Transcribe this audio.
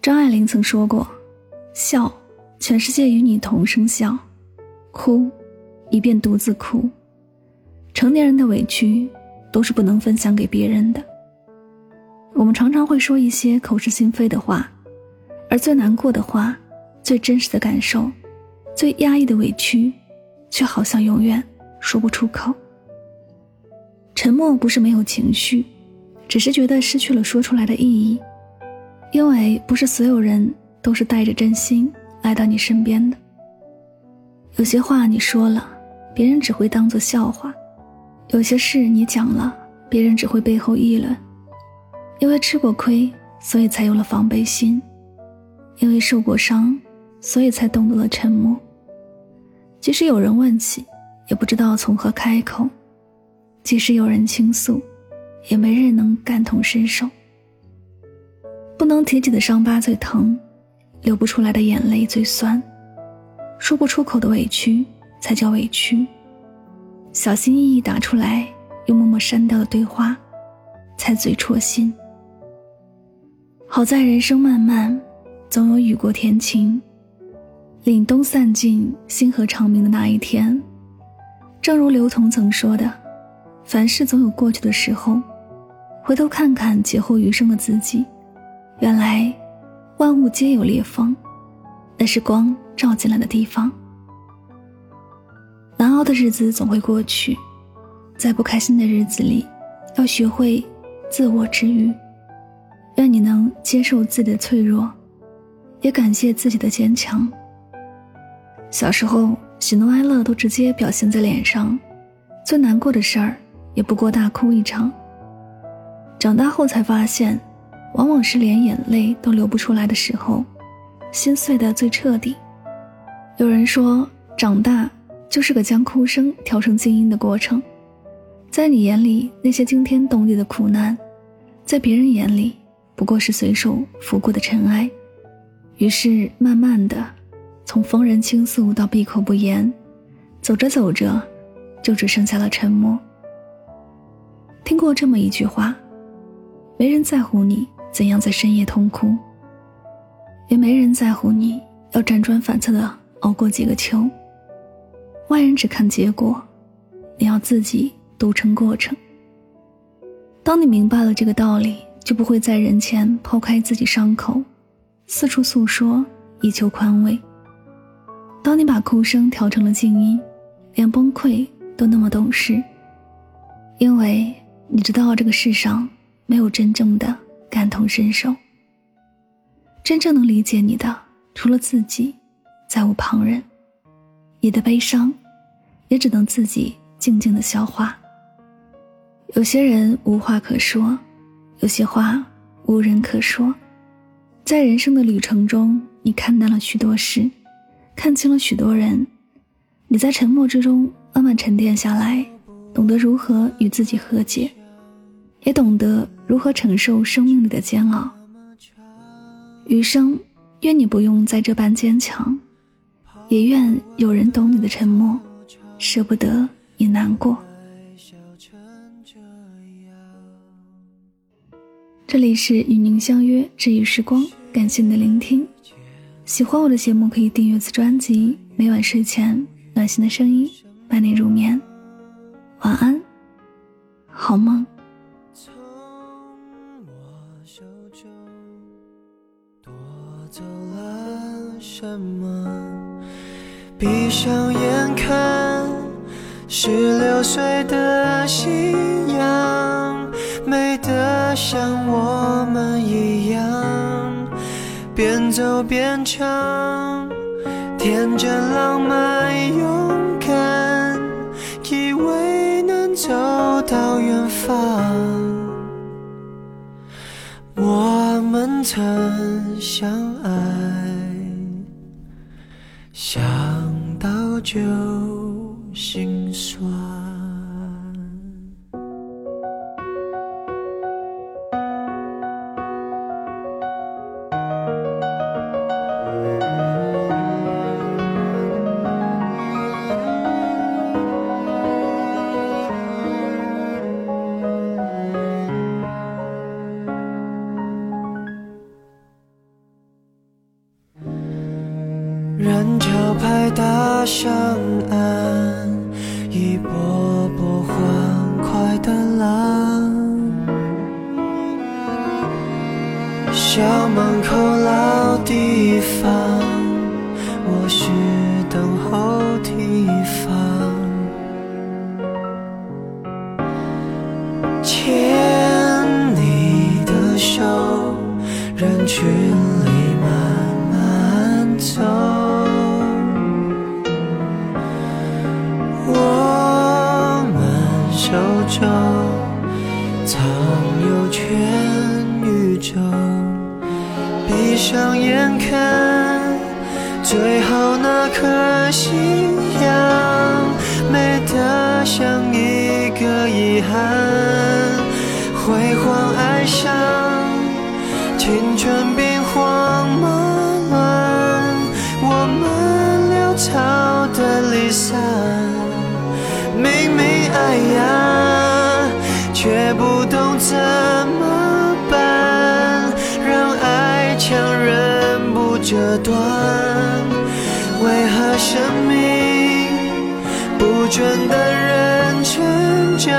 张爱玲曾说过：“笑，全世界与你同声笑；哭，以便独自哭。”成年人的委屈都是不能分享给别人的。我们常常会说一些口是心非的话，而最难过的话、最真实的感受、最压抑的委屈，却好像永远说不出口。沉默不是没有情绪，只是觉得失去了说出来的意义。因为不是所有人都是带着真心来到你身边的。有些话你说了，别人只会当做笑话；有些事你讲了，别人只会背后议论。因为吃过亏，所以才有了防备心；因为受过伤，所以才懂得了沉默。即使有人问起，也不知道从何开口；即使有人倾诉，也没人能感同身受。不能提起的伤疤最疼，流不出来的眼泪最酸，说不出口的委屈才叫委屈。小心翼翼打出来又默默删掉的对话，才最戳心。好在人生漫漫，总有雨过天晴，凛冬散尽，星河长明的那一天。正如刘同曾说的：“凡事总有过去的时候，回头看看劫后余生的自己。”原来，万物皆有裂缝，那是光照进来的地方。难熬的日子总会过去，在不开心的日子里，要学会自我治愈。愿你能接受自己的脆弱，也感谢自己的坚强。小时候，喜怒哀乐都直接表现在脸上，最难过的事儿也不过大哭一场。长大后才发现。往往是连眼泪都流不出来的时候，心碎的最彻底。有人说，长大就是个将哭声调成静音的过程。在你眼里，那些惊天动地的苦难，在别人眼里不过是随手拂过的尘埃。于是，慢慢的，从逢人倾诉到闭口不言，走着走着，就只剩下了沉默。听过这么一句话：没人在乎你。怎样在深夜痛哭？也没人在乎你要辗转反侧的熬过几个秋。外人只看结果，你要自己独撑过程。当你明白了这个道理，就不会在人前剖开自己伤口，四处诉说以求宽慰。当你把哭声调成了静音，连崩溃都那么懂事，因为你知道这个世上没有真正的。感同身受，真正能理解你的，除了自己，再无旁人。你的悲伤，也只能自己静静的消化。有些人无话可说，有些话无人可说。在人生的旅程中，你看淡了许多事，看清了许多人。你在沉默之中慢慢沉淀下来，懂得如何与自己和解。也懂得如何承受生命里的煎熬。余生，愿你不用再这般坚强，也愿有人懂你的沉默，舍不得你难过。这里是与您相约治愈时光，感谢你的聆听。喜欢我的节目，可以订阅此专辑。每晚睡前，暖心的声音伴你入眠。晚安，好梦。手中夺走了什么？闭上眼看，十六岁的夕阳，美得像我们一样。边走边唱，天真浪漫勇敢，以为能走到远方。曾相爱，想到就人潮拍打上岸，一波波欢快的浪。校门口老地方，我是等候提防。牵你的手，人群藏有全宇宙，闭上眼看最后那颗夕阳，美得像一个遗憾。辉煌哀伤青春兵荒马乱，我们潦草的离散。明明爱呀，却不懂怎么办，让爱强忍不折断。为何生命不准等人成长，